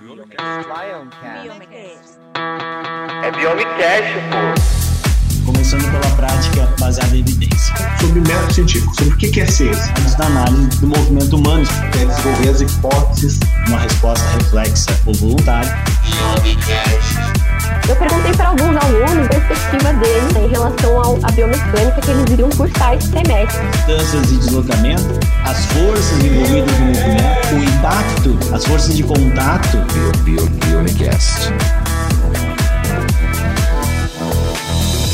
Biomecast. É Biomecast, pô. Começando pela prática baseada em evidência. sobre método científico, sobre o que é ciência. Análise da análise do movimento humano, É desenvolver as hipóteses. uma resposta reflexa ou voluntária. Eu perguntei para alguns alunos a perspectiva deles né, em relação à biomecânica que eles iriam cursar esse semestre. Distâncias de deslocamento, as forças envolvidas no movimento, o impacto, as forças de contato.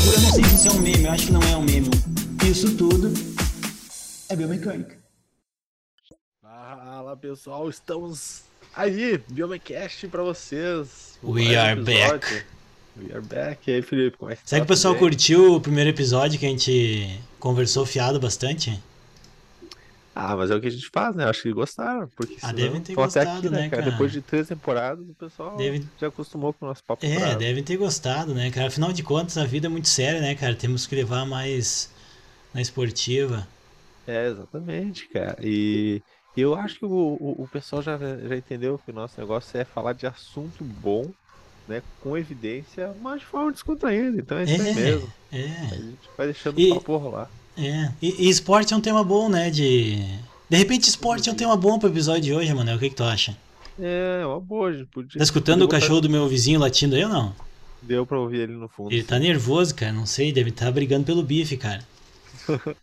Eu não sei se isso é um meme, eu acho que não é um meme. Isso tudo é biomecânica. Fala pessoal, estamos aí, Biomecast pra vocês. We are episódio. back. We are back. E aí, Felipe, como é que Será tá? que o pessoal curtiu o primeiro episódio que a gente conversou fiado bastante? Ah, mas é o que a gente faz, né? Acho que gostaram. Porque Ah, devem ter gostado, aqui, né, cara? Depois de três temporadas, o pessoal Devem- já acostumou com o nosso papo É, bravo. devem ter gostado, né, cara? Afinal de contas, a vida é muito séria, né, cara? Temos que levar mais na esportiva. É, exatamente, cara. E eu acho que o, o, o pessoal já, já entendeu que o nosso negócio é falar de assunto bom, né? Com evidência, mas de forma descontraída. Então é isso É. mesmo. A É, gente vai deixando E- o papo rolar. É. E, e esporte é um tema bom, né? De. De repente, esporte é um tema bom pro episódio de hoje, mano. O que, que tu acha? É, uma boa, gente podia. Tá escutando o cachorro do meu vizinho latindo aí ou não? Deu pra ouvir ele no fundo. Ele tá nervoso, cara. Não sei, deve estar brigando pelo bife, cara.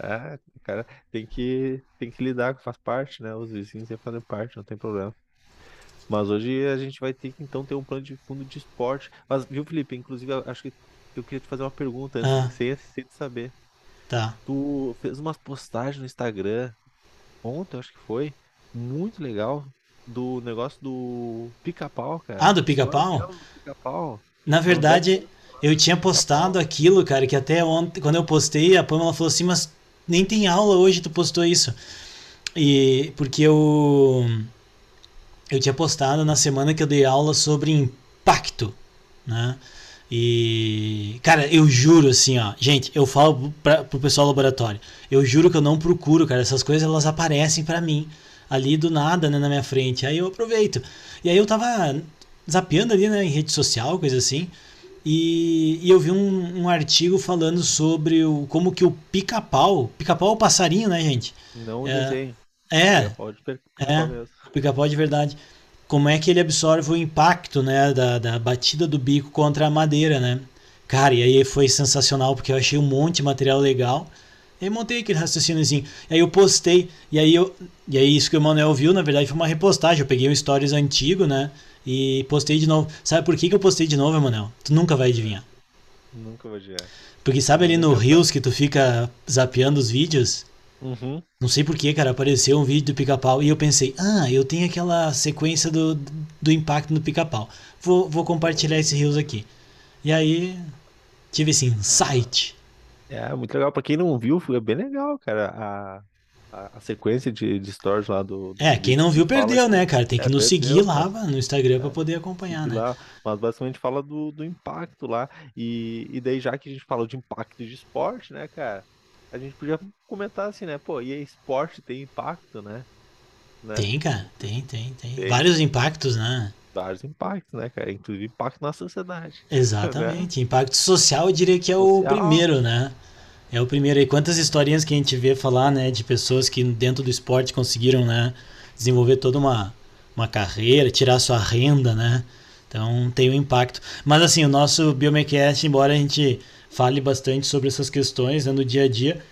É, cara, tem que, tem que lidar, faz parte, né? Os vizinhos têm que fazer parte, não tem problema. Mas hoje a gente vai ter que então ter um plano de fundo de esporte. Mas, viu, Felipe? Inclusive, eu acho que eu queria te fazer uma pergunta Ah. sem, sem saber. Tá. Tu fez umas postagens no Instagram ontem, acho que foi, muito legal, do negócio do pica-pau, cara. Ah, do pica-pau? Do Pica-pau. Na verdade, eu tinha postado aquilo, cara, que até ontem, quando eu postei, a Pamela falou assim, mas nem tem aula hoje, tu postou isso. E porque eu eu tinha postado na semana que eu dei aula sobre impacto, né? E, cara, eu juro assim, ó, gente, eu falo pra, pro pessoal do laboratório, eu juro que eu não procuro, cara, essas coisas elas aparecem pra mim ali do nada, né, na minha frente. Aí eu aproveito. E aí eu tava zapeando ali, né, em rede social, coisa assim. E, e eu vi um, um artigo falando sobre o, como que o pica-pau, pica-pau é o passarinho, né, gente? Não É. desenho. É, Pode per- É. mesmo. o pica-pau de verdade. Como é que ele absorve o impacto, né, da, da batida do bico contra a madeira, né? Cara, e aí foi sensacional, porque eu achei um monte de material legal. E aí montei aquele raciocíniozinho. E aí eu postei, e aí eu. E aí isso que o Manuel viu, na verdade, foi uma repostagem. Eu peguei um stories antigo, né? E postei de novo. Sabe por que, que eu postei de novo, Emanuel? Tu nunca vai adivinhar. Nunca vou adiar. Porque sabe ali no Reels que tu fica zapeando os vídeos? Uhum. Não sei porquê, cara, apareceu um vídeo do pica-pau e eu pensei, ah, eu tenho aquela sequência do, do impacto no pica-pau. Vou, vou compartilhar esse Reels aqui. E aí, tive esse insight. É, muito legal. Pra quem não viu, foi bem legal, cara. A, a, a sequência de, de stories lá do. do É, quem não viu fala perdeu, que- né, cara? Tem que É, nos seguir lá no Instagram pra poder acompanhar, né? lá, mas basicamente fala do, do impacto lá. E, e daí, já que a gente falou de impacto de esporte, né, cara? A gente podia comentar assim, né? Pô, e esporte tem impacto, né? né? Tem, cara, tem, tem, tem. Tem. Vários impactos, né? Vários impactos, né, cara? Inclusive impacto na sociedade. Exatamente. Impacto social, eu diria que é o Social. primeiro, né? É o primeiro. E quantas historinhas que a gente vê falar, né, de pessoas que dentro do esporte conseguiram, né, desenvolver toda uma, uma carreira, tirar sua renda, né? Então tem um impacto. Mas assim, o nosso Biomecast, embora a gente fale bastante sobre essas questões né, no dia a dia,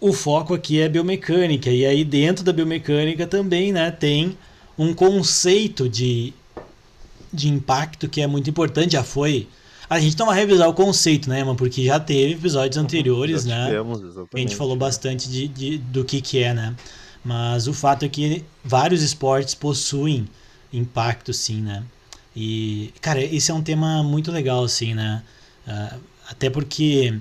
o foco aqui é biomecânica. E aí dentro da biomecânica também, né, tem um conceito de de impacto que é muito importante, já foi. A gente não vai revisar o conceito, né, mano? Porque já teve episódios anteriores, Já né? tivemos, A exatamente. gente falou bastante de, de- do que, que é, né? Mas o fato é que vários esportes possuem impacto, sim, né? E, cara, esse é um tema muito legal, assim, né? Ah, até porque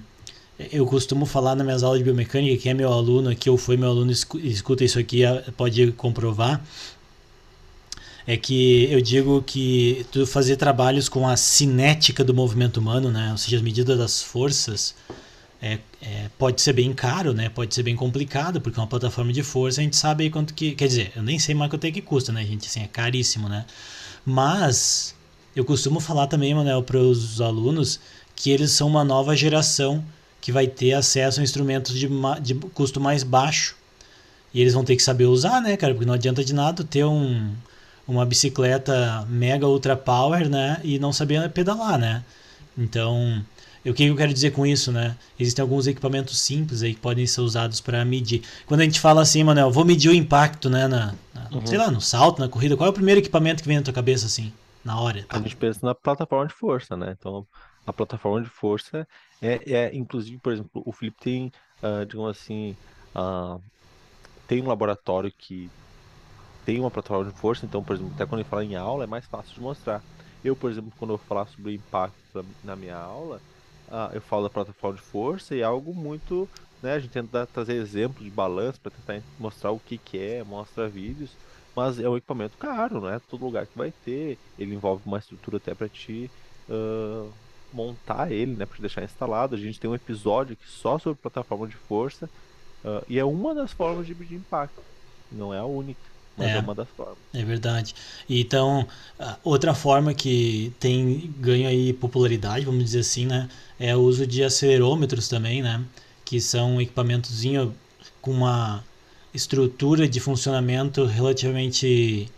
eu costumo falar nas minhas aulas de biomecânica, quem é meu aluno aqui ou foi meu aluno escu- escuta isso aqui, pode comprovar. É que eu digo que tu fazer trabalhos com a cinética do movimento humano, né? Ou seja, as medidas das forças, é, é, pode ser bem caro, né? Pode ser bem complicado, porque uma plataforma de força a gente sabe aí quanto que. Quer dizer, eu nem sei mais quanto é que custa, né, gente? Assim, é caríssimo, né? Mas eu costumo falar também, Manuel, para os alunos que eles são uma nova geração que vai ter acesso a instrumentos de, de custo mais baixo. E eles vão ter que saber usar, né, cara? Porque não adianta de nada ter um, uma bicicleta mega ultra power, né? E não saber pedalar, né? Então, o que eu quero dizer com isso, né? Existem alguns equipamentos simples aí que podem ser usados para medir. Quando a gente fala assim, Manuel, vou medir o impacto, né? Na, na- Sei lá, no salto, na corrida, qual é o primeiro equipamento que vem na tua cabeça, assim, na hora? A gente pensa na plataforma de força, né? Então, a plataforma de força é, é inclusive, por exemplo, o Felipe tem, ah, digamos assim, ah, tem um laboratório que tem uma plataforma de força, então, por exemplo, até quando ele fala em aula é mais fácil de mostrar. Eu, por exemplo, quando eu falar sobre impacto na minha aula, ah, eu falo da plataforma de força e é algo muito, né, a gente tenta trazer exemplos de balanço para tentar mostrar o que que é, mostra vídeos, mas é um equipamento caro, não é todo lugar que vai ter, ele envolve uma estrutura até para te ah, montar ele, né, para deixar instalado. A gente tem um episódio aqui só sobre plataforma de força ah, e é uma das formas de medir impacto, não é a única, mas é, É. uma das formas. É verdade. Então, a outra forma que tem ganho aí popularidade, vamos dizer assim, né, é o uso de acelerômetros também, né, que são equipamentozinho com uma estrutura de funcionamento relativamente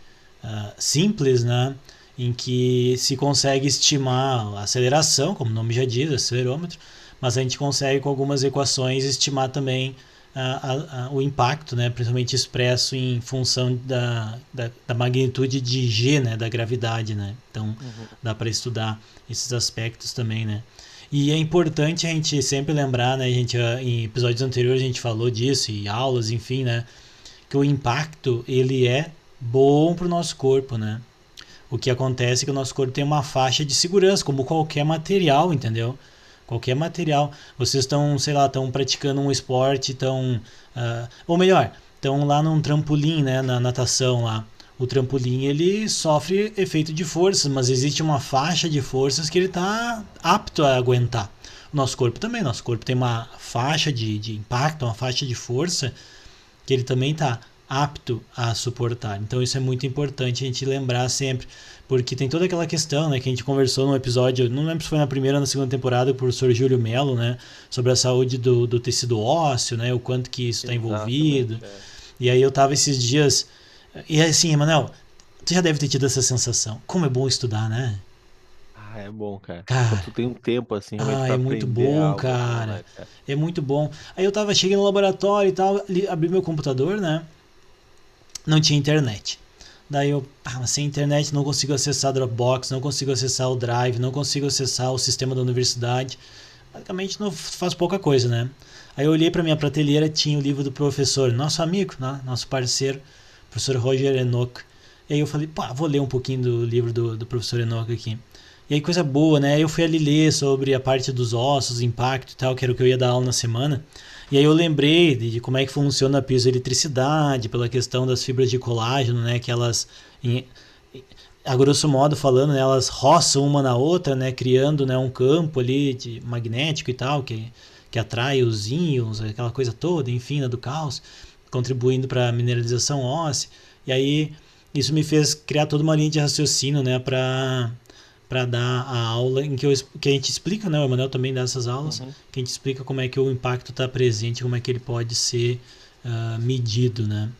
ah, simples, né, em que se consegue estimar a aceleração, como o nome já diz, acelerômetro, mas a gente consegue com algumas equações estimar também a- a- a- o impacto, né, principalmente expresso em função da, da, da magnitude de G, né, da gravidade, né? Então dá para estudar esses aspectos também, né? E é importante a gente sempre lembrar, né, a gente ah, em episódios anteriores a gente falou disso e aulas, enfim, né, que o impacto ele é bom para o nosso corpo, né? O que acontece é que o nosso corpo tem uma faixa de segurança, como qualquer material, entendeu? Qualquer material. Vocês estão, sei lá, estão praticando um esporte, estão. ah, ou melhor, estão lá num trampolim, né? Na natação lá. O trampolim ele sofre efeito de forças, mas existe uma faixa de forças que ele está apto a aguentar. O nosso corpo também. Nosso corpo tem uma faixa de, de impacto, uma faixa de força que ele também está apto a suportar. Então isso é muito importante a gente lembrar sempre, porque tem toda aquela questão, né, que a gente conversou num episódio, não lembro se foi na primeira ou na segunda temporada com o professor Júlio Melo, né, sobre a saúde do, do tecido ósseo, né, o quanto que isso está envolvido. É. E aí eu tava esses dias e assim, Emanuel, tu já deve ter tido essa sensação. Como é bom estudar, né? Ah, é bom, cara. Cara. Tu tem um tempo assim, Ah, é muito bom, algo, cara. né, cara? É muito bom. Aí eu tava, cheguei no laboratório e tal, abri meu computador, né? Não tinha internet. Daí eu, ah, sem internet não consigo acessar Dropbox, não consigo acessar o Drive, não consigo acessar o sistema da universidade. Basicamente não faz pouca coisa, né? Aí eu olhei para minha prateleira, tinha o livro do professor, nosso amigo, né? nosso parceiro, professor Roger Enoch. E aí eu falei, pá, vou ler um pouquinho do livro do, do professor Enoch aqui. E aí coisa boa, né? Eu fui ali ler sobre a parte dos ossos, impacto e tal, que era o que eu ia dar aula na semana. E aí eu lembrei de, de como é que funciona a piezoeletricidade, pela questão das fibras de colágeno, né? Que elas, em- a grosso modo falando, né, elas roçam uma na outra, né? Criando né, um campo ali de magnético e tal, que, que atrai os íons, aquela coisa toda, enfim, né, do caos, contribuindo para a mineralização óssea. E aí isso me fez criar toda uma linha de raciocínio, né? Para para dar a aula em que, eu, que a gente explica, né? O Emanuel também dá essas aulas, Uhum. que a gente explica como é que o impacto está presente, como é que ele pode ser ah, medido, né?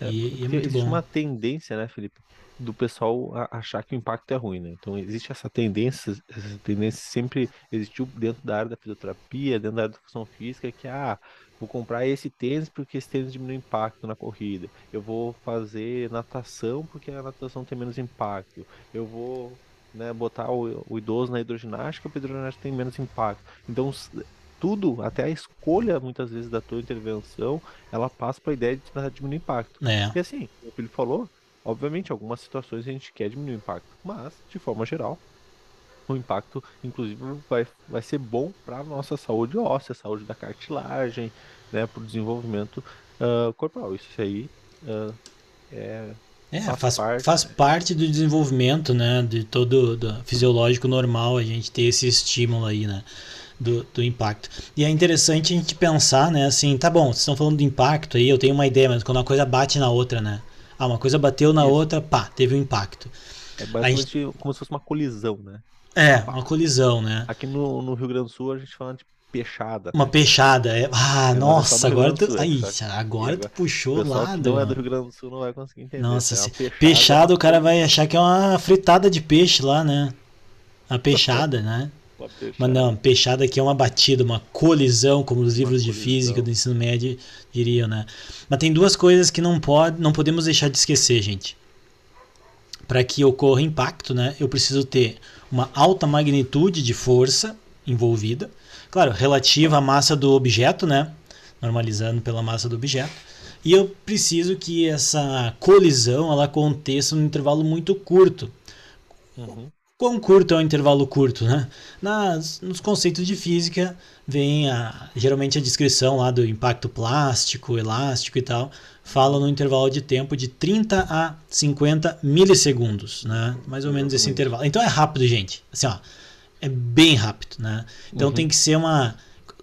É, E, e é muito existe bom. uma tendência, né, Felipe, do pessoal achar que o impacto é ruim, né? Então existe essa tendência, essa tendência sempre existiu dentro da área da fisioterapia, dentro da área da educação física, que ah, vou comprar esse tênis porque esse tênis diminui o impacto na corrida. Eu vou fazer natação porque a natação tem menos impacto. Eu vou, né, botar o, o idoso na hidroginástica a hidroginástica tem menos impacto. Então tudo, até a escolha muitas vezes da tua intervenção, ela passa para a ideia de tentar diminuir o impacto. É, E assim, o que ele falou, obviamente, algumas situações a gente quer diminuir o impacto, mas, de forma geral, o impacto, inclusive, vai, vai ser bom para a nossa saúde óssea, saúde da cartilagem, né, para o desenvolvimento ah, corporal. Isso aí ah, é É, Faz faz, parte, faz parte do desenvolvimento, né? De todo do fisiológico normal a gente ter esse estímulo aí, né? Do, do impacto. E é interessante a gente pensar, né? Assim, tá bom, vocês estão falando do impacto aí, eu tenho uma ideia, mas quando uma coisa bate na outra, né? Ah, uma coisa bateu na outra, pá, teve um impacto. É basicamente como se fosse uma colisão, né? É, uma colisão, né? Aqui no, no Rio Grande do Sul a gente fala de peixada. Uma peixada. É... Ah, É, é nossa, agora tu. Ai, Sul, sabe? agora tu puxou lado. não é do Rio Grande do Sul não vai conseguir entender. Nossa, se... Uma peixada, peixada o cara vai achar que é uma fritada de peixe lá, né? Uma peixada, né? peixada. Mas não, peixada aqui é uma batida, uma colisão, como os livros de colisão. física do ensino médio diriam, né? Mas tem duas coisas que não pode, não podemos deixar de esquecer, gente. Para que ocorra impacto, né, eu preciso ter uma alta magnitude de força envolvida, claro, relativa à massa do objeto, né, normalizando pela massa do objeto. E eu preciso que essa colisão ela aconteça num intervalo muito curto, Uhum. Quão curto é o intervalo curto, né? Nas, nos conceitos de física vem a, geralmente a descrição lá do impacto plástico, elástico e tal, fala no intervalo de tempo de 30 a 50 milissegundos, né? Mais ou menos esse intervalo. Então é rápido, gente. Assim, ó, é bem rápido, né? Então Uhum. tem que ser uma,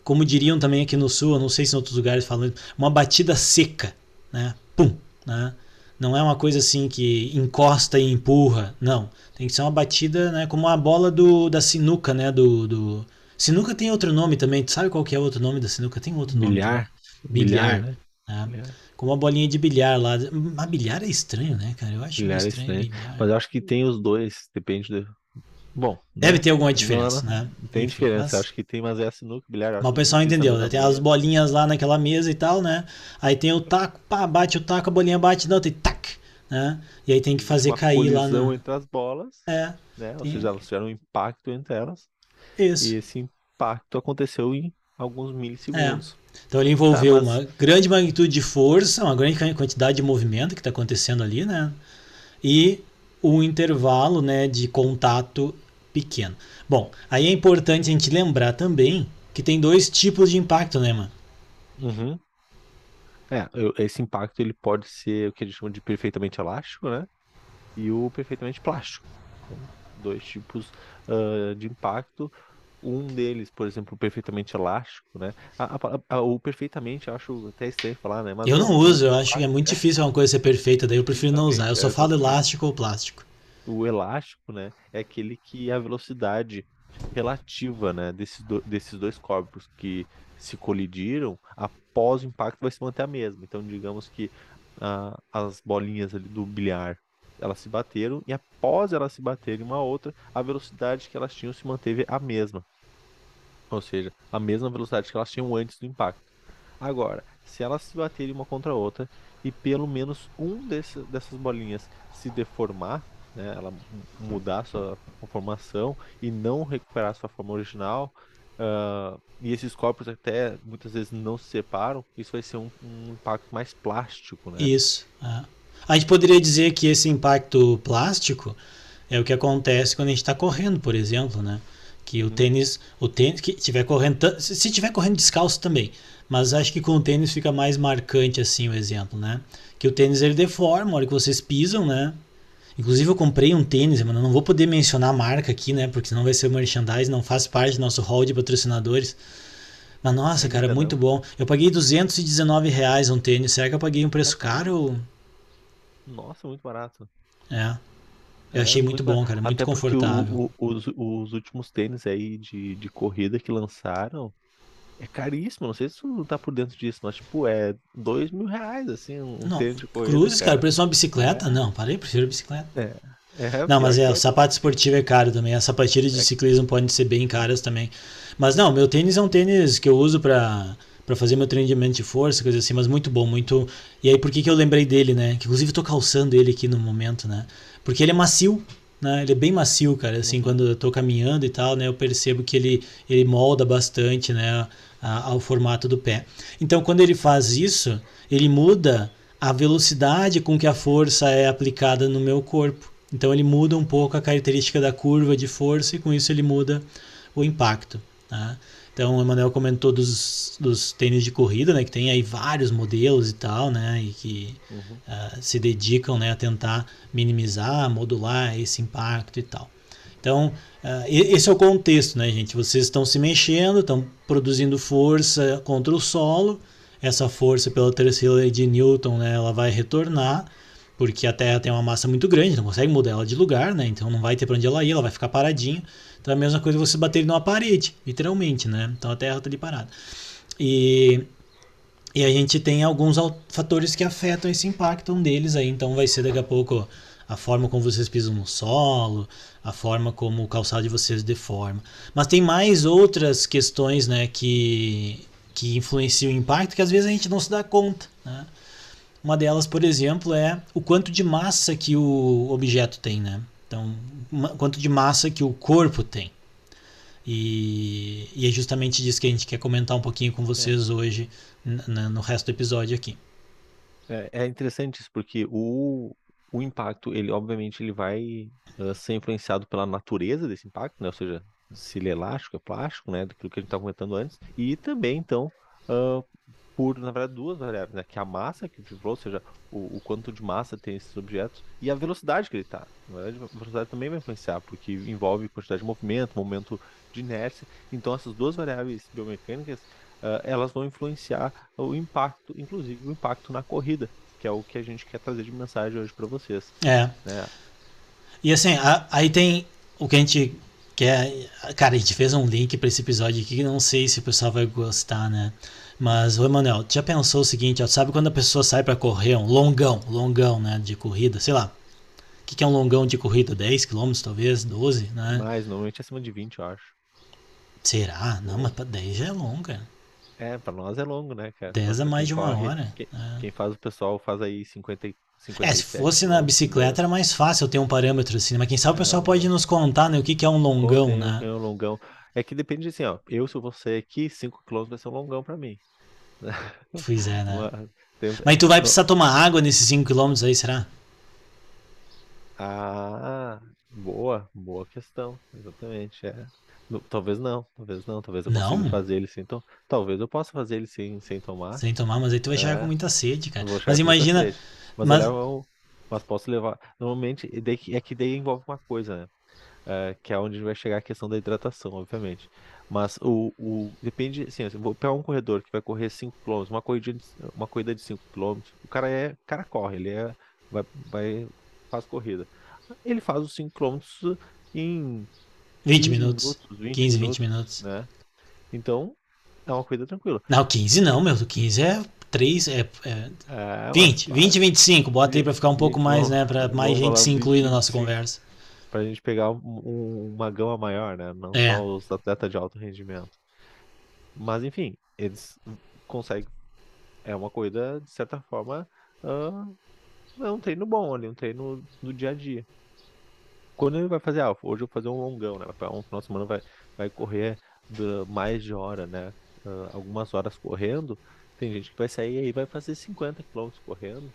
como diriam também aqui no sul, eu não sei se em outros lugares falam, uma batida seca, né? Pum, né? Não é uma coisa assim que encosta e empurra, não. Tem que ser uma batida, né, como a bola do, da sinuca, né, do, do... Sinuca tem outro nome também, tu sabe qual que é outro nome da sinuca? Tem outro nome. Bilhar. Bilhar. né? né? Bilhar. Como a bolinha de bilhar lá. Mas bilhar é estranho, né, cara? Eu acho Bilhar é estranho, estranho. bilhar. Mas eu acho que tem os dois, depende do. Bom. Deve né? ter alguma diferença, não, né? Tem Enfim, diferença, mas- acho que tem, mas é sinuca, bilhar. Mas o pessoal que entendeu, né? Tem as bolinhas lá naquela mesa e tal, né? Aí tem o taco, pá, bate o taco, a bolinha bate, não, tem tac, né? E aí tem que fazer Uma cair lá no... entre as bolas, É, né? Ou Tem- seja, elas tiveram um impacto entre elas. isso. E esse impacto aconteceu em alguns milissegundos. Então ele envolveu Tá, mas- uma grande magnitude de força, uma grande quantidade de movimento que está acontecendo ali, né? E um intervalo né, de contato pequeno. Bom, aí é importante a gente lembrar também que tem dois tipos de impacto, né, mano? Uhum. É, esse impacto ele pode ser o que a gente chama de perfeitamente elástico, né? E o perfeitamente plástico. Então, dois tipos ah, de impacto. Um deles, por exemplo, perfeitamente elástico, né? A- a- a- o perfeitamente, eu acho até estranho falar, né? Mas Eu não uso, eu acho que é muito difícil uma coisa ser perfeita, daí eu prefiro não usar. Eu só falo exatamente. elástico ou plástico. O elástico, né, é aquele que a velocidade relativa, né, desses, do- desses dois corpos que se colidiram, após o impacto vai se manter a mesma. Então, digamos que as bolinhas ali do bilhar, elas se bateram e após elas se baterem uma outra, a velocidade que elas tinham se manteve a mesma. Ou seja, a mesma velocidade que elas tinham antes do impacto. Agora, se elas se baterem uma contra a outra e pelo menos um desse, dessas bolinhas se deformar, né, ela mu- mudar sua conformação e não recuperar sua forma original, ah, e esses corpos até muitas vezes não se separam, isso vai ser um, um impacto mais plástico, né? Isso. é. A gente poderia dizer que esse impacto plástico é o que acontece quando a gente está correndo, por exemplo, né? Que o tênis, o tênis que tiver correndo, se tiver correndo descalço também, mas acho que com o tênis fica mais marcante assim o exemplo, né? Que o tênis ele deforma, a hora que vocês pisam, né? Inclusive eu comprei um tênis, mano, eu não vou poder mencionar a marca aqui, né? Porque senão vai ser merchandising, não faz parte do nosso hall de patrocinadores. Mas nossa, cara, Ainda muito não. bom. Eu paguei 219 reais um tênis. Será que eu paguei um preço caro? Nossa, muito barato. É. Eu É, achei muito bom, barato. cara. Muito porque o- confortável. o- os, os últimos tênis aí de, de corrida que lançaram é caríssimo. Não sei se tu tá por dentro disso, mas tipo, é dois mil reais, assim, um Não, de corrida. Cruzes, cara, preço de uma bicicleta? Não, parei, prefiro bicicleta. É, Não, mas é, que o sapato esportivo é caro também. As sapatilhas de ciclismo podem ser bem caras também. Mas não, meu tênis é um tênis que eu uso pra, pra fazer meu treinamento de força, coisa assim, mas muito bom, muito. E aí, por que, que eu lembrei dele, né? Que inclusive eu tô calçando ele aqui no momento, né? Porque ele é macio. Né? Ele é bem macio, cara. Assim, quando eu tô caminhando e tal, né? Eu percebo que ele, ele molda bastante, né? a- ao formato do pé. Então, quando ele faz isso, ele muda a velocidade com que a força é aplicada no meu corpo. Então, ele muda um pouco a característica da curva de força e com isso ele muda o impacto. Tá? Então, o Emanuel comentou dos, dos tênis de corrida, né? Que tem aí vários modelos e tal, né? E que Uhum. ah, se dedicam né, a tentar minimizar, modular esse impacto e tal. Então, e- esse é o contexto, né, gente? Vocês estão se mexendo, estão produzindo força contra o solo. Essa força, pela terceira lei de Newton, né, ela vai retornar, porque a Terra tem uma massa muito grande, não consegue mudar ela de lugar, né? Então não vai ter para onde ela ir, ela vai ficar paradinha. Então é a mesma coisa você bater numa parede, literalmente, né? Então a Terra está ali parada. E e a gente tem alguns al- fatores que afetam esse impacto um deles aí, então vai ser daqui a pouco a forma como vocês pisam no solo, a forma como o calçado de vocês deforma. Mas tem mais outras questões, né, que, que influenciam o impacto que às vezes a gente não se dá conta, né? Uma delas, por exemplo, é o quanto de massa que o objeto tem, né? Então, ma- quanto de massa que o corpo tem. E, e é justamente disso que a gente quer comentar um pouquinho com vocês hoje n- n- no resto do episódio aqui. É, é interessante isso, porque o, o impacto, ele obviamente ele vai ah, ser influenciado pela natureza desse impacto, né? Ou seja, se ele é elástico, é plástico, né? Daquilo que a gente estava comentando antes. E também, então, ah, por, na verdade, duas variáveis, né? Que é a massa que falou, ou seja, o, o quanto de massa tem esses objetos e a velocidade que ele está. Na verdade, a velocidade também vai influenciar, porque envolve quantidade de movimento, momento de inércia. Então, essas duas variáveis biomecânicas, ah, elas vão influenciar o impacto, inclusive o impacto na corrida, que é o que a gente quer trazer de mensagem hoje para vocês. É. Né? E assim, a- aí tem o que a gente quer. Cara, a gente fez um link para esse episódio aqui que não sei se o pessoal vai gostar, né? Mas, ô Emanuel, tu já pensou o seguinte, ó, sabe quando a pessoa sai para correr, um longão, longão, né, de corrida, sei lá. O que, que é um longão de corrida? 10 km, talvez, 12, né? Mas normalmente é acima de 20, eu acho. Será? Não, mas pra 10 já é longo, cara. É, para nós é longo, né, cara? 10 Mas é pra mais de uma corre, hora. Quem, É. quem faz o pessoal faz aí 50, e- 57. É, se fosse na bicicleta era mais fácil ter um parâmetro assim, né? mas quem sabe o pessoal É, pode nos contar, né, o que, que é um longão, né? tem um longão. É que depende assim, ó. Eu, se sair aqui, 5 km vai ser um longão para mim. Pois é, né? Uma- tem- Mas tu vai precisar tomar água nesses 5km aí, será? Ah, boa, boa questão. Exatamente, é. Talvez não, talvez não, talvez eu Não? consiga fazer ele sem tomar. Talvez eu possa fazer ele sem, sem tomar. Sem tomar, mas aí tu vai chegar É. com muita sede, cara. Mas imagina. Mas, mas- eu levo- mas posso levar. Normalmente, é que daí envolve uma coisa, né? É, que é onde vai chegar a questão da hidratação, obviamente. Mas o, o depende, assim, eu vou pegar um corredor que vai correr 5 km, uma corrida de, uma corrida de 5 km, o cara é, o cara corre, ele é vai, vai faz corrida. Ele faz os 5 km em 20 15 minutos, 20 15, 20 minutos. né? Então, é uma corrida tranquila. Não, 15 não, meu. 15 é 3, é, é É, 20, mas- 20, 25. Bota aí pra ficar um pouco 20, mais, vamos- né? Pra vamos mais gente se 20, incluir na nossa 25. conversa. Pra gente pegar um- um- uma gama maior, né? Não É. só os atletas de alto rendimento. Mas enfim, eles conseguem. É uma corrida, de certa forma, ah, é um treino bom ali, um treino do dia a dia. Quando ele vai fazer, ah, hoje eu vou fazer um longão, né? Um final de semana vai, vai correr mais de hora, né? Ah, algumas horas correndo. Tem gente que vai sair aí e vai fazer 50 km correndo,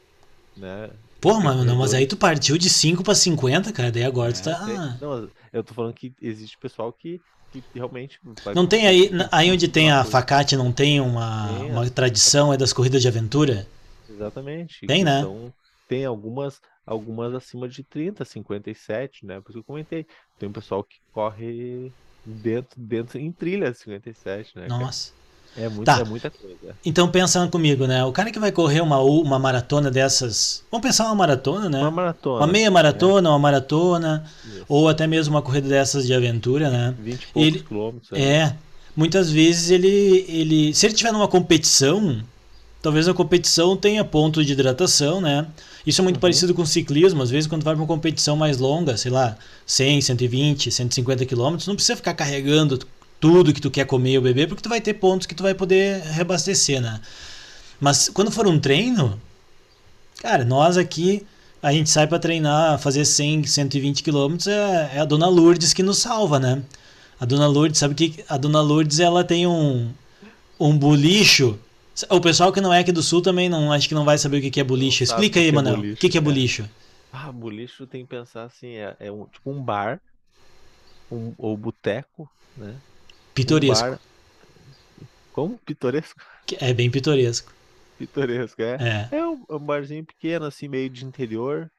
né? Pô, mas, não, mas aí tu partiu de 5 pra 50, cara. Daí agora tu É, tá. tem- Não, eu tô falando que existe pessoal que, que realmente Não tem aí, aí onde tem a facate, não tem uma, Tem, uma tradição é das corridas de aventura? Exatamente. Tem, né? são- tem algumas, algumas acima de 30, 57, né? Por isso que eu comentei. Tem um pessoal que corre dentro, dentro em trilha 57, né? cara? É, muito, Tá. é muita coisa. Então pensando comigo, né? O cara que vai correr uma, uma maratona dessas. Vamos pensar uma maratona, né? Uma maratona. Uma meia maratona, uma maratona, Isso. ou até mesmo uma corrida dessas de aventura, né? 20 e poucos ele- quilômetros. né? É. Muitas vezes ele, ele. Se ele tiver numa competição, talvez a competição tenha ponto de hidratação, né? Isso é muito Uhum. parecido com ciclismo. Às vezes, quando vai pra uma competição mais longa, sei lá, 100, 120, 150 quilômetros, não precisa ficar carregando tudo que tu quer comer ou beber, porque tu vai ter pontos que tu vai poder reabastecer, né? Mas quando for um treino, cara, nós aqui, a gente sai pra treinar, fazer 100, 120 quilômetros, é, é a Dona Lourdes que nos salva, né? A Dona Lourdes, sabe que a Dona Lourdes ela tem um um bolicho. O pessoal que não é aqui do sul também não acho que não vai saber o que que é sabe Explica aí, é Manel. O que que é é. bolicho? Ah, bolicho tem que pensar assim, é, é um, tipo um bar, um, ou boteco, né? Um Pitoresco. bar, Como? Pitoresco? É bem pitoresco. Pitoresco, é. É. É um, um barzinho pequeno, assim, meio de interior,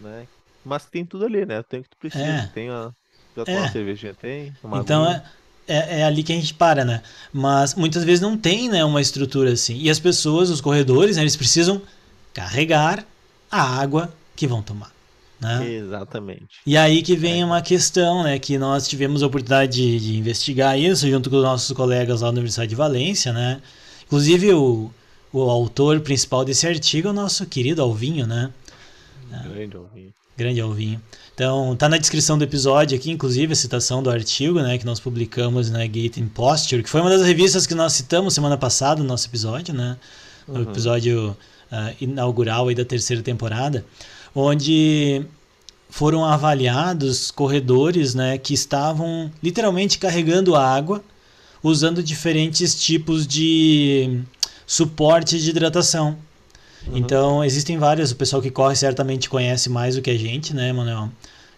né? Mas tem tudo ali, né? Tem o que tu precisa. É. Tem a. Já É. uma cervejinha, tem. Uma Então é, é, é ali que a gente para, né? Mas muitas vezes não tem né, uma estrutura assim. E as pessoas, os corredores, né, eles precisam carregar a água que vão tomar. Né? Exatamente. E aí que vem uma questão, né? Que nós tivemos a oportunidade de, de investigar isso junto com os nossos colegas lá da Universidade de Valência, né? Inclusive o, o autor principal desse artigo é o nosso querido Alvinho, né? Grande ouvinte. Grande Alvinho. Então, tá na descrição do episódio aqui, inclusive, a citação do artigo, né, que nós publicamos na Gate in Posture, que foi uma das revistas que nós citamos semana passada no nosso episódio, né? No Uhum. episódio ah, inaugural aí da terceira temporada, onde foram avaliados corredores, né, que estavam literalmente carregando água, usando diferentes tipos de suporte de hidratação. Então, existem vários, o pessoal que corre certamente conhece mais do que a gente, né, Manuel?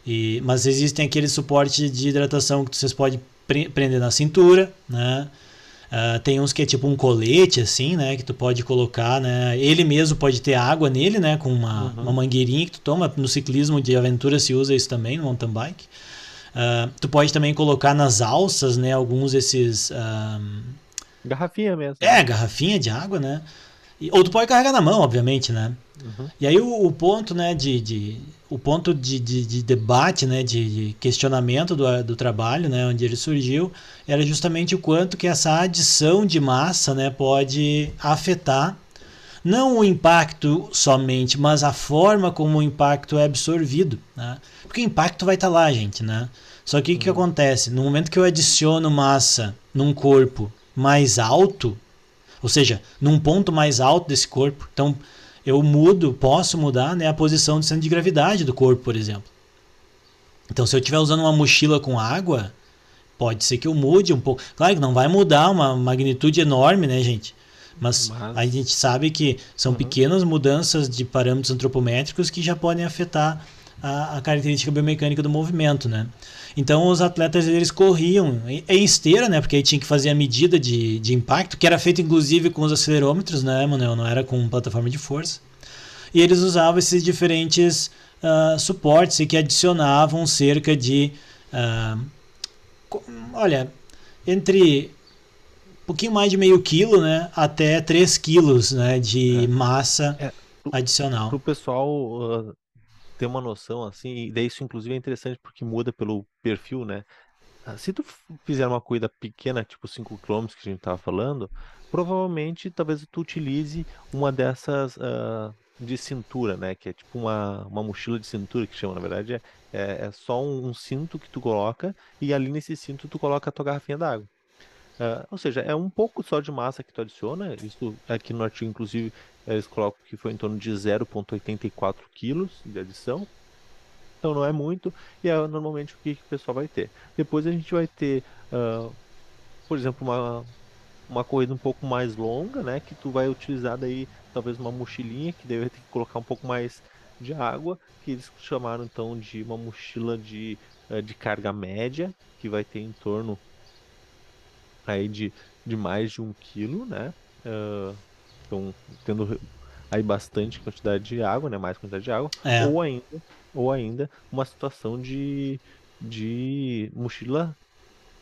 E, mas existem aquele suporte de hidratação que vocês podem pre- prender na cintura, né? Ah, tem uns que é tipo um colete, assim, né? Que tu pode colocar, né? Ele mesmo pode ter água nele, né? Com uma, uma mangueirinha que tu toma. No ciclismo de aventura se usa isso também, no mountain bike. Ah, tu pode também colocar nas alças, né? Alguns desses... ah, Garrafinha mesmo. é, garrafinha de água, né? Ou tu pode carregar na mão, obviamente, né? E aí o, o ponto, né, de, de- o ponto de, de, de debate, né, de, de questionamento do, do trabalho, né, onde ele surgiu, era justamente o quanto que essa adição de massa, né, pode afetar não o impacto somente, mas a forma como o impacto é absorvido, né? Porque o impacto vai estar lá, gente, né? Só que o que acontece? No momento que eu adiciono massa num corpo mais alto, ou seja, num ponto mais alto desse corpo, então eu mudo, posso mudar né, a posição do centro de gravidade do corpo, por exemplo. Então, se eu estiver usando uma mochila com água, pode ser que eu mude um pouco. Claro que não vai mudar uma magnitude enorme, né, gente? Mas, Mas- a gente sabe que são pequenas mudanças de parâmetros antropométricos que já podem afetar a, a característica biomecânica do movimento, né? Então os atletas eles corriam em em esteira, né? Porque aí tinha que fazer a medida de, de impacto, que era feito inclusive com os acelerômetros, né, Manuel? Não era com plataforma de força. E eles usavam esses diferentes ah, suportes e que adicionavam cerca de, co- olha, entre um pouquinho mais de meio quilo, né, até 3 quilos, né, de massa É, adicional. Para o pessoal ah, ter uma noção, assim, e daí isso inclusive é interessante porque muda pelo perfil, né? Ah, Se tu fizer uma corrida pequena, tipo 5 km que a gente tava falando, provavelmente talvez tu utilize uma dessas ah, de cintura, né? Que é tipo uma, uma mochila de cintura que chama, na verdade, é, é, é só um, um cinto que tu coloca e ali nesse cinto tu coloca a tua garrafinha d'água. Ah, ou seja, é um pouco só de massa que tu adiciona. Isso aqui no artigo, inclusive, eles colocam que foi em torno de 0,84 quilos de adição. Então não é muito, e é normalmente o que, que o pessoal vai ter. Depois a gente vai ter, ah, por exemplo, uma, uma corrida um pouco mais longa, né? Que tu vai utilizar daí talvez uma mochilinha, que vai ter que colocar um pouco mais de água, que eles chamaram então de uma mochila de, eh, de carga média, que vai ter em torno aí de, de mais de um quilo, né? Ah, então, tendo aí bastante quantidade de água, né? Mais quantidade de água. É. Ou ainda, ou ainda uma situação de, de mochila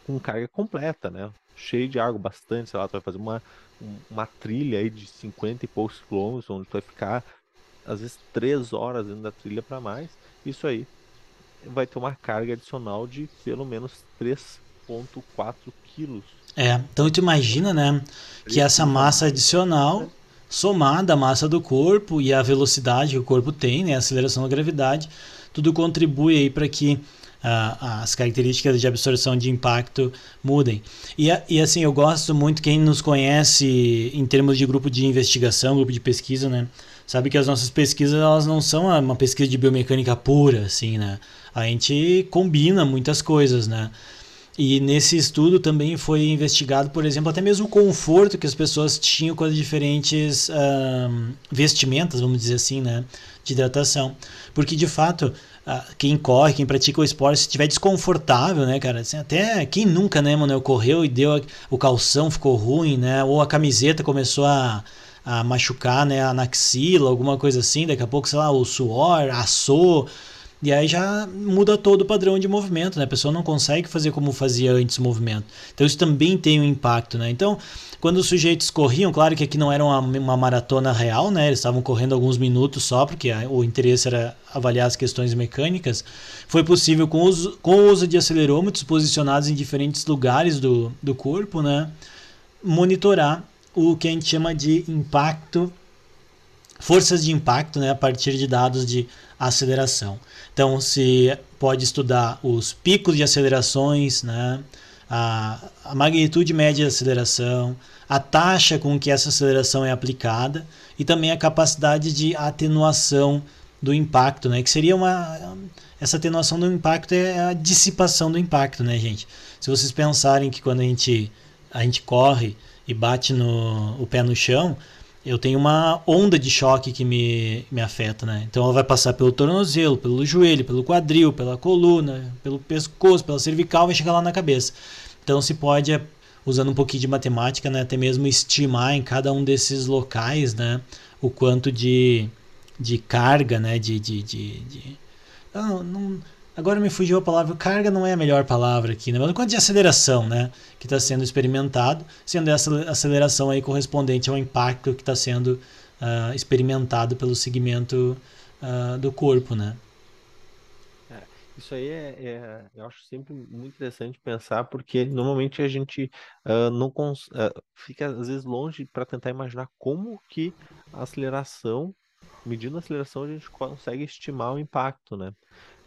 com carga completa, né? Cheio de água, bastante, sei lá, tu vai fazer uma, um- uma trilha aí de 50 e poucos quilômetros, onde tu vai ficar às vezes três horas dentro da trilha para mais. Isso aí vai ter uma carga adicional de pelo menos 3,4 quilos. É, então tu imagina, né, que essa massa adicional somada à massa do corpo e à velocidade que o corpo tem, né, a aceleração da gravidade, tudo contribui aí para que ah, as características de absorção de impacto mudem. E, e assim, eu gosto muito, quem nos conhece em termos de grupo de investigação, grupo de pesquisa, né, sabe que as nossas pesquisas elas não são uma pesquisa de biomecânica pura, assim, né, a gente combina muitas coisas, né, E nesse estudo também foi investigado, por exemplo, até mesmo o conforto que as pessoas tinham com as diferentes vestimentas, vamos dizer assim, né, de hidratação. Porque de fato, quem corre, quem pratica o esporte, se estiver desconfortável, né, cara, assim, até quem nunca, né, mano, correu e deu a- o calção ficou ruim, né, ou a camiseta começou a, a machucar, né, na axila, alguma coisa assim, daqui a pouco, sei lá, o suor assou, e aí já muda todo o padrão de movimento, né? A pessoa não consegue fazer como fazia antes o movimento. Então isso também tem um impacto, né? Então, quando os sujeitos corriam, claro que aqui não era uma, uma maratona real, né? Eles estavam correndo alguns minutos só, porque o interesse era avaliar as questões mecânicas. Foi possível com o uso, com o uso de acelerômetros posicionados em diferentes lugares do, do corpo, né? Monitorar o que a gente chama de impacto forças de impacto né, a partir de dados de aceleração. Então, se pode estudar os picos de acelerações, né, a, a magnitude média de aceleração, a taxa com que essa aceleração é aplicada e também a capacidade de atenuação do impacto, né, que seria uma essa atenuação do impacto é a dissipação do impacto, né, gente? Se vocês pensarem que quando a gente a gente corre e bate no o pé no chão, eu tenho uma onda de choque que me, me afeta, né? Então ela vai passar pelo tornozelo, pelo joelho, pelo quadril, pela coluna, pelo pescoço, pela cervical, vai chegar lá na cabeça. Então se pode, usando um pouquinho de matemática, né, até mesmo estimar em cada um desses locais, né, o quanto de, de carga, né, de, de, de, de- não, não- agora me fugiu a palavra, carga não é a melhor palavra aqui, né, mas quanto de aceleração, né, que está sendo experimentado, sendo essa aceleração aí correspondente ao impacto que está sendo ah, experimentado pelo segmento ah, do corpo, né. Isso aí é, é- eu acho sempre muito interessante pensar, porque normalmente a gente ah, não fica às vezes longe para tentar imaginar como que a aceleração, medindo a aceleração, a gente consegue estimar o impacto, né?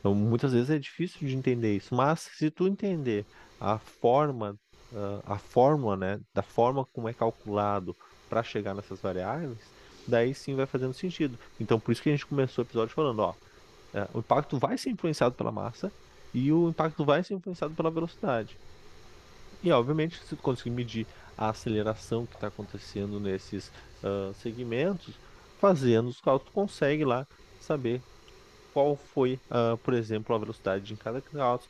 Então, muitas vezes é difícil de entender isso, mas se tu entender a forma, ah, a fórmula, né, da forma como é calculado para chegar nessas variáveis, daí sim vai fazendo sentido. Então, por isso que a gente começou o episódio falando, ó, é, o impacto vai ser influenciado pela massa e o impacto vai ser influenciado pela velocidade. E, obviamente, se tu conseguir medir a aceleração que está acontecendo nesses ah, segmentos, fazendo os cálculos, tu consegue lá saber qual foi, ah, por exemplo, a velocidade em cada cálculo,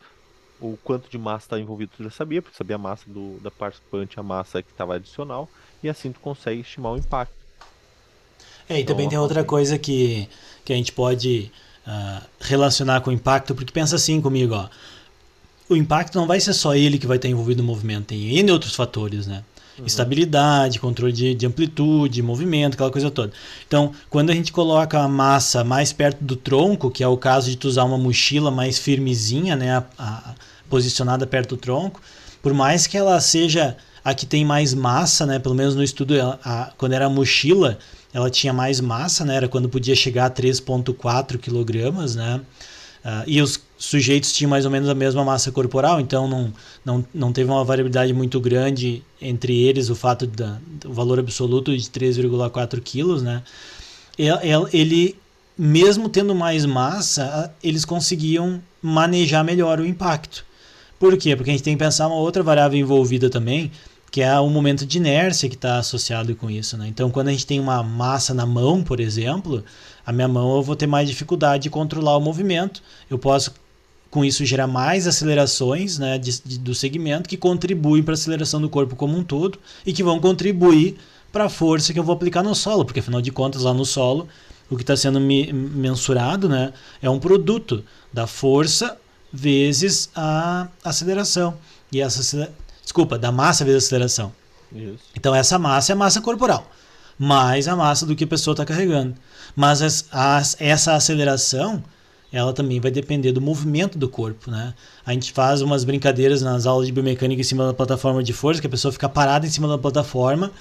o quanto de massa está envolvido, tu já sabia, porque sabia a massa do, da participante, a massa que estava adicional, e assim tu consegue estimar o impacto. É, e também Então, tem outra coisa que, que a gente pode ah, relacionar com o impacto, porque pensa assim comigo, ó. O impacto não vai ser só ele que vai estar envolvido no movimento, tem N outros fatores, né? Estabilidade, controle de, de amplitude, movimento, aquela coisa toda. Então, quando a gente coloca a massa mais perto do tronco, que é o caso de tu usar uma mochila mais firmezinha, né, a- a- posicionada perto do tronco, por mais que ela seja a que tem mais massa, né, pelo menos no estudo, a- quando era a mochila, ela tinha mais massa, né, era quando podia chegar a 3,4 quilogramas, né, ah, e os sujeitos tinham mais ou menos a mesma massa corporal, então não, não, não teve uma variabilidade muito grande entre eles, o fato da, do valor absoluto de 3,4 quilos, né? El- el- Ele, mesmo tendo mais massa, eles conseguiam manejar melhor o impacto. Por quê? Porque a gente tem que pensar uma outra variável envolvida também, que é o momento de inércia que está associado com isso. Né? Então, quando a gente tem uma massa na mão, por exemplo, a minha mão eu vou ter mais dificuldade de controlar o movimento. Eu posso, com isso, gerar mais acelerações né, de- de- do segmento que contribuem para a aceleração do corpo como um todo e que vão contribuir para a força que eu vou aplicar no solo, porque afinal de contas, lá no solo, o que está sendo me- mensurado né, é um produto da força vezes a aceleração. E essa desculpa, da massa vezes a aceleração. Isso. Então essa massa é massa corporal, mais a massa do que a pessoa está carregando. Mas as- as- essa aceleração, ela também vai depender do movimento do corpo, né? A gente faz umas brincadeiras nas aulas de biomecânica em cima da plataforma de força, que a pessoa fica parada em cima da plataforma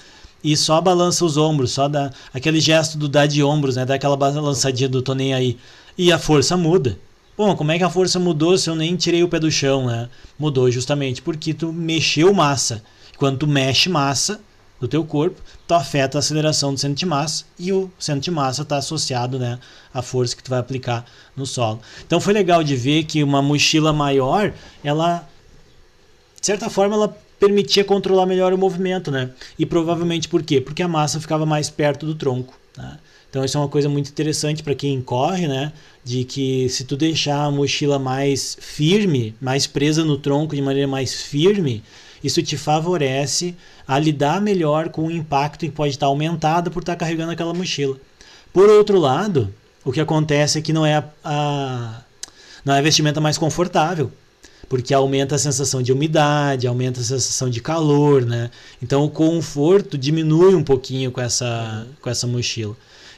e só balança os ombros, só dá aquele gesto do dar de ombros, né? Dá aquela balançadinha do tô nem aí. E a força muda. Bom, como é que a força mudou se eu nem tirei o pé do chão, né? Mudou justamente porque tu mexeu massa. Quando tu mexe massa do teu corpo, tu afeta a aceleração do centro de massa e o centro de massa está associado, né, à força que tu vai aplicar no solo. Então foi legal de ver que uma mochila maior, ela de certa forma, ela permitia controlar melhor o movimento, né? E provavelmente por quê? Porque a massa ficava mais perto do tronco. Né? Então isso é uma coisa muito interessante para quem corre, né? De que se tu deixar a mochila mais firme, mais presa no tronco de maneira mais firme, isso te favorece a lidar melhor com o impacto que pode estar aumentado por estar carregando aquela mochila. Por outro lado, o que acontece é que não é a, a não é a vestimenta mais confortável porque aumenta a sensação de umidade, aumenta a sensação de calor, né? Então o conforto diminui um pouquinho com essa, com essa mochila.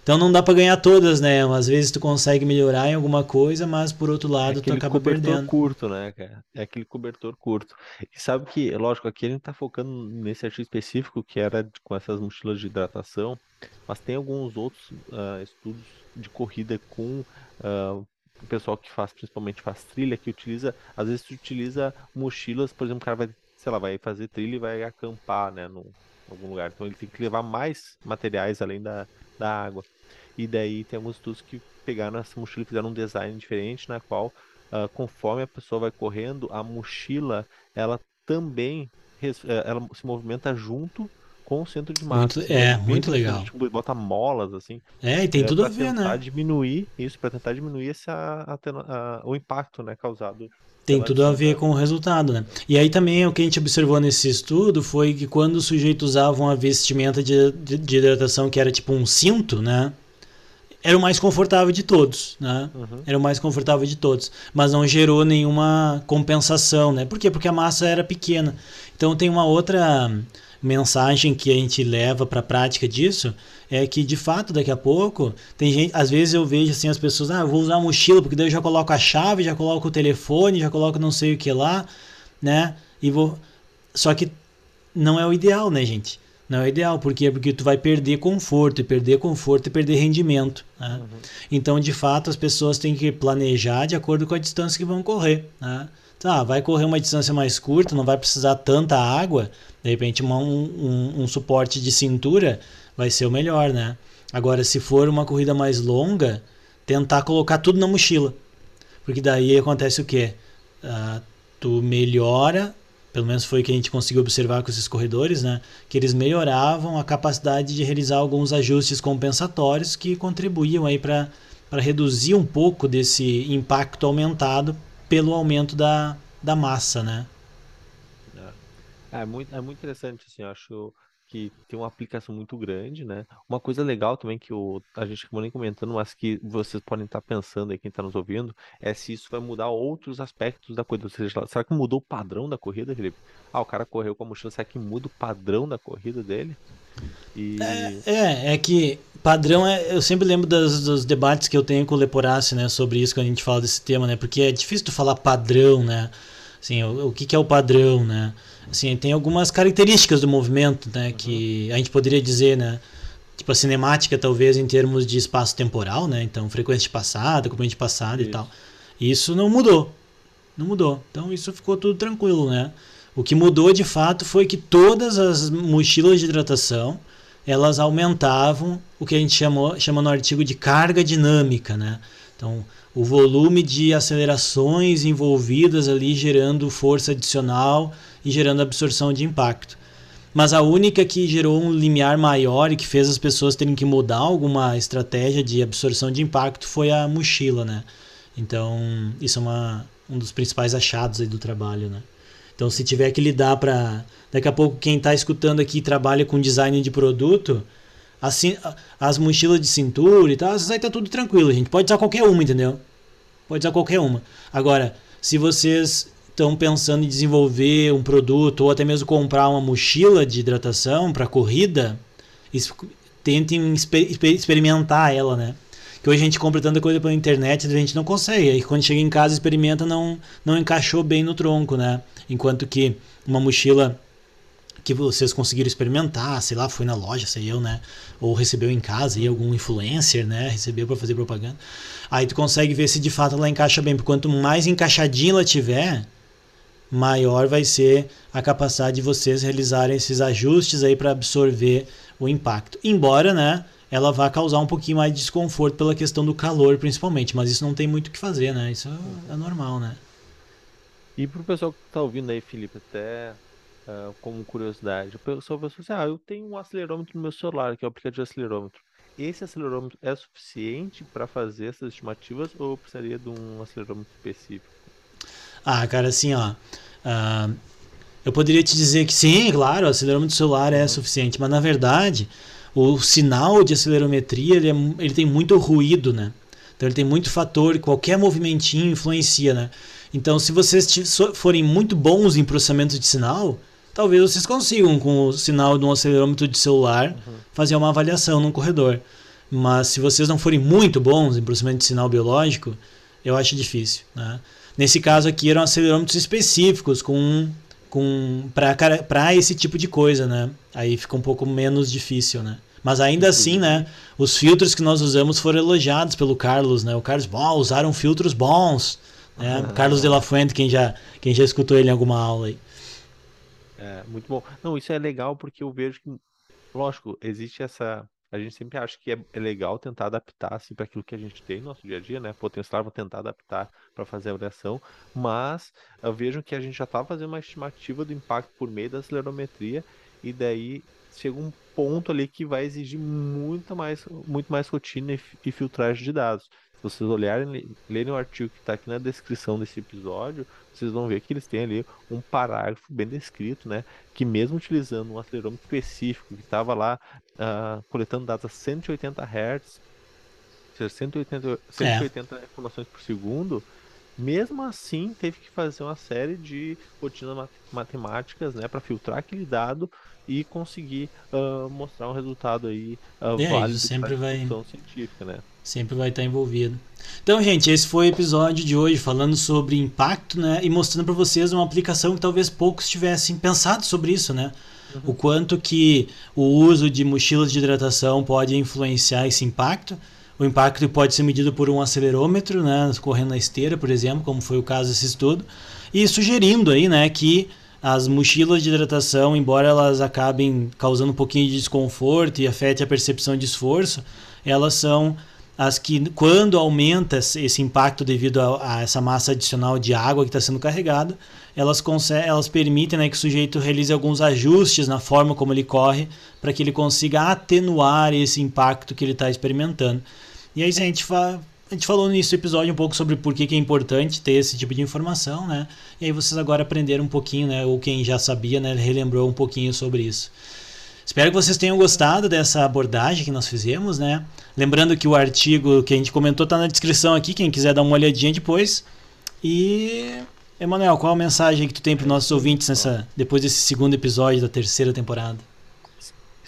Então não dá para ganhar todas, né? Às vezes tu consegue melhorar em alguma coisa, mas por outro lado é tu acaba cobertor perdendo. curto, né, cara? É aquele cobertor curto. E sabe que, lógico, aqui a gente tá focando nesse artigo específico que era com essas mochilas de hidratação, mas tem alguns outros ah, estudos de corrida com ah, o pessoal que faz, principalmente faz trilha, que utiliza, às vezes tu utiliza mochilas, por exemplo, o cara vai, sei lá, vai fazer trilha e vai acampar, né, num, em algum lugar. Então ele tem que levar mais materiais além da, da água. E daí tem alguns estudos que pegaram essa mochila e fizeram um design diferente, na qual, ah, conforme a pessoa vai correndo, a mochila, ela também eh, ela se movimenta junto com o centro de massa. Muito- é, muito legal. Tipo, bota molas, assim, É, e tem é, tudo a ver, né? diminuir isso, para tentar diminuir esse, a- a- o impacto, né, causado. Tem tudo a ver com o resultado, né? E aí também o que a gente observou nesse estudo foi que quando os sujeitos usavam a vestimenta de, de, de hidratação que era tipo um cinto, né? Era o mais confortável de todos, né? Uhum. Era o mais confortável de todos, mas não gerou nenhuma compensação, né? Por quê? Porque a massa era pequena. Então tem uma outra mensagem que a gente leva para a prática disso, é que de fato daqui a pouco tem gente, às vezes eu vejo assim as pessoas, ah, eu vou usar a mochila porque daí eu já coloco a chave, já coloco o telefone, já coloco não sei o que lá, né? E vou só que não é o ideal, né, gente? Não é ideal, por quê? Porque tu vai perder conforto, e perder conforto e perder rendimento. Né? Então, de fato, as pessoas têm que planejar de acordo com a distância que vão correr. Né? Tá, vai correr uma distância mais curta, não vai precisar tanta água, de repente uma- um, um, um suporte de cintura vai ser o melhor, né? Agora, se for uma corrida mais longa, tentar colocar tudo na mochila. Porque daí acontece o quê? Ah, tu melhora, pelo menos foi que a gente conseguiu observar com esses corredores, né? Que eles melhoravam a capacidade de realizar alguns ajustes compensatórios que contribuíam aí para reduzir um pouco desse impacto aumentado pelo aumento da, da massa, né? É muito, é muito interessante, assim, eu acho que tem uma aplicação muito grande, né? Uma coisa legal também que o, a gente acabou nem comentando, mas que vocês podem estar pensando aí, quem está nos ouvindo, é se isso vai mudar outros aspectos da corrida. Ou seja, será que mudou o padrão da corrida, Felipe? Ah, o cara correu com a mochila, será que muda o padrão da corrida dele? E É, é que padrão é. Eu sempre lembro das, dos debates que eu tenho com o Leporace, né, sobre isso quando a gente fala desse tema, né? Porque é difícil tu falar padrão, né? Assim, o, o que, que é o padrão, né? Assim, tem algumas características do movimento, né? Que a gente poderia dizer, né? Tipo a cinemática, talvez, em termos de espaço temporal, né? Então, frequência de passada, componente de passada e tal. Isso não mudou. Não mudou. Então, isso ficou tudo tranquilo, né? O que mudou, de fato, foi que todas as mochilas de hidratação, elas aumentavam o que a gente chamou, chama no artigo de carga dinâmica, né? Então, o volume de acelerações envolvidas ali gerando força adicional e gerando absorção de impacto. Mas a única que gerou um limiar maior e que fez as pessoas terem que mudar alguma estratégia de absorção de impacto foi a mochila, né? Então, isso é uma, um dos principais achados aí do trabalho, né? Então, se tiver que lidar para daqui a pouco quem está escutando aqui trabalha com design de produto, assim, as mochilas de cintura e tal, aí tá tudo tranquilo, gente. Pode usar qualquer uma, entendeu? Pode usar qualquer uma. Agora, se vocês estão pensando em desenvolver um produto ou até mesmo comprar uma mochila de hidratação para corrida, tentem exper- exper- experimentar ela, né? Que hoje a gente compra tanta coisa pela internet e a gente não consegue. Aí quando chega em casa experimenta, não, não encaixou bem no tronco, né? Enquanto que uma mochila que vocês conseguiram experimentar, sei lá, foi na loja, sei eu, né? Ou recebeu em casa aí algum influencer, né? Recebeu para fazer propaganda. Aí tu consegue ver se de fato ela encaixa bem. Porque quanto mais encaixadinha ela tiver, maior vai ser a capacidade de vocês realizarem esses ajustes aí para absorver o impacto. Embora, né, ela vá causar um pouquinho mais de desconforto pela questão do calor, principalmente, mas isso não tem muito o que fazer, né? Isso é, é normal, né? E pro pessoal que tá ouvindo aí, Felipe, até ah, como curiosidade, o pessoal pensou assim, ah, eu tenho um acelerômetro no meu celular, que é o aplicativo de acelerômetro. Esse acelerômetro é suficiente para fazer essas estimativas ou precisaria de um acelerômetro específico? Ah, cara, assim, ó. ah, eu poderia te dizer que sim, claro, o acelerômetro celular é suficiente, mas na verdade, o sinal de acelerometria ele, é ele tem muito ruído, né? Então ele tem muito fator, qualquer movimentinho influencia, né? Então, se vocês forem muito bons em processamento de sinal, talvez vocês consigam, com o sinal de um acelerômetro de celular, fazer uma avaliação num corredor. Mas se vocês não forem muito bons em processamento de sinal biológico, eu acho difícil. Né? Nesse caso aqui eram acelerômetros específicos com, com para esse tipo de coisa, né? Aí fica um pouco menos difícil, né? Mas ainda assim, né? Os filtros que nós usamos foram elogiados pelo Carlos, né? O Carlos, bom, usaram filtros bons. Né? Carlos de la Fuente, quem já, quem já escutou ele em alguma aula aí. É, muito bom. Não, isso é legal porque eu vejo que, lógico, existe essa. A gente sempre acha que é, é legal tentar adaptar assim, para aquilo que a gente tem no nosso dia a dia, né? Potencial, vou tentar adaptar para fazer a avaliação, mas vejo que a gente já está fazendo uma estimativa do impacto por meio da acelerometria e daí chega um ponto ali que vai exigir muito mais, muito mais rotina e, e filtragem de dados. Se vocês olharem, le- lerem o artigo que está aqui na descrição desse episódio, vocês vão ver que eles têm ali um parágrafo bem descrito, né? Que mesmo utilizando um acelerômetro específico que estava lá ah, coletando dados a 180 Hz, ou seja, 180, 180 informações por segundo, mesmo assim teve que fazer uma série de rotinas mat- matemáticas, né, para filtrar aquele dado e conseguir ah, mostrar um resultado aí ah, É, válido sempre vai- científica, né? Sempre vai estar envolvido. Então, gente, esse foi o episódio de hoje falando sobre impacto, né? E mostrando para vocês uma aplicação que talvez poucos tivessem pensado sobre isso, né? O quanto que o uso de mochilas de hidratação pode influenciar esse impacto. O impacto pode ser medido por um acelerômetro, né? Correndo na esteira, por exemplo, como foi o caso desse estudo. E sugerindo aí, né, que as mochilas de hidratação, embora elas acabem causando um pouquinho de desconforto e afete a percepção de esforço, elas são as que quando aumenta esse impacto devido a, a essa massa adicional de água que está sendo carregada, elas, elas permitem né, que o sujeito realize alguns ajustes na forma como ele corre para que ele consiga atenuar esse impacto que ele está experimentando. E aí gente, a gente falou nesse episódio um pouco sobre por que, que é importante ter esse tipo de informação, né? E aí vocês agora aprenderam um pouquinho, né? Ou quem já sabia, né? Relembrou um pouquinho sobre isso. Espero que vocês tenham gostado dessa abordagem que nós fizemos, né? Lembrando que o artigo que a gente comentou está na descrição aqui, quem quiser dar uma olhadinha depois. E Emanuel, qual a mensagem que tu tem para os nossos ouvintes nessa depois desse segundo episódio da terceira temporada?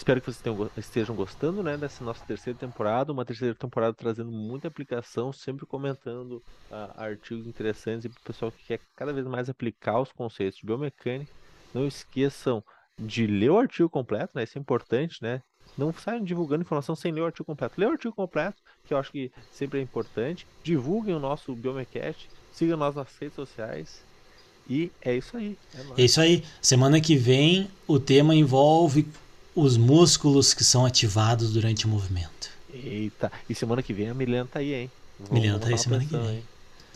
Espero que vocês tenham estejam gostando, né, dessa nossa terceira temporada, uma terceira temporada trazendo muita aplicação, sempre comentando ah, artigos interessantes e para o pessoal que quer cada vez mais aplicar os conceitos de biomecânica. Não esqueçam de ler o artigo completo, né? Isso é importante, né? Não saiam divulgando informação sem ler o artigo completo. Lê o artigo completo, que eu acho que sempre é importante. Divulguem o nosso Biomecast, sigam nós nas redes sociais. E é isso aí. É. É isso aí. Semana que vem o tema envolve os músculos que são ativados durante o movimento. Eita, e semana que vem a Milena tá aí, hein? Vamos- Milena tá aí semana que atenção, vem. hein?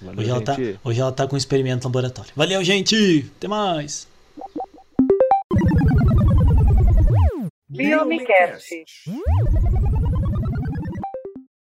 Valeu, Hoje ela, tá, hoje ela tá com um experimento no laboratório. Valeu, gente! Até mais! Biomecast.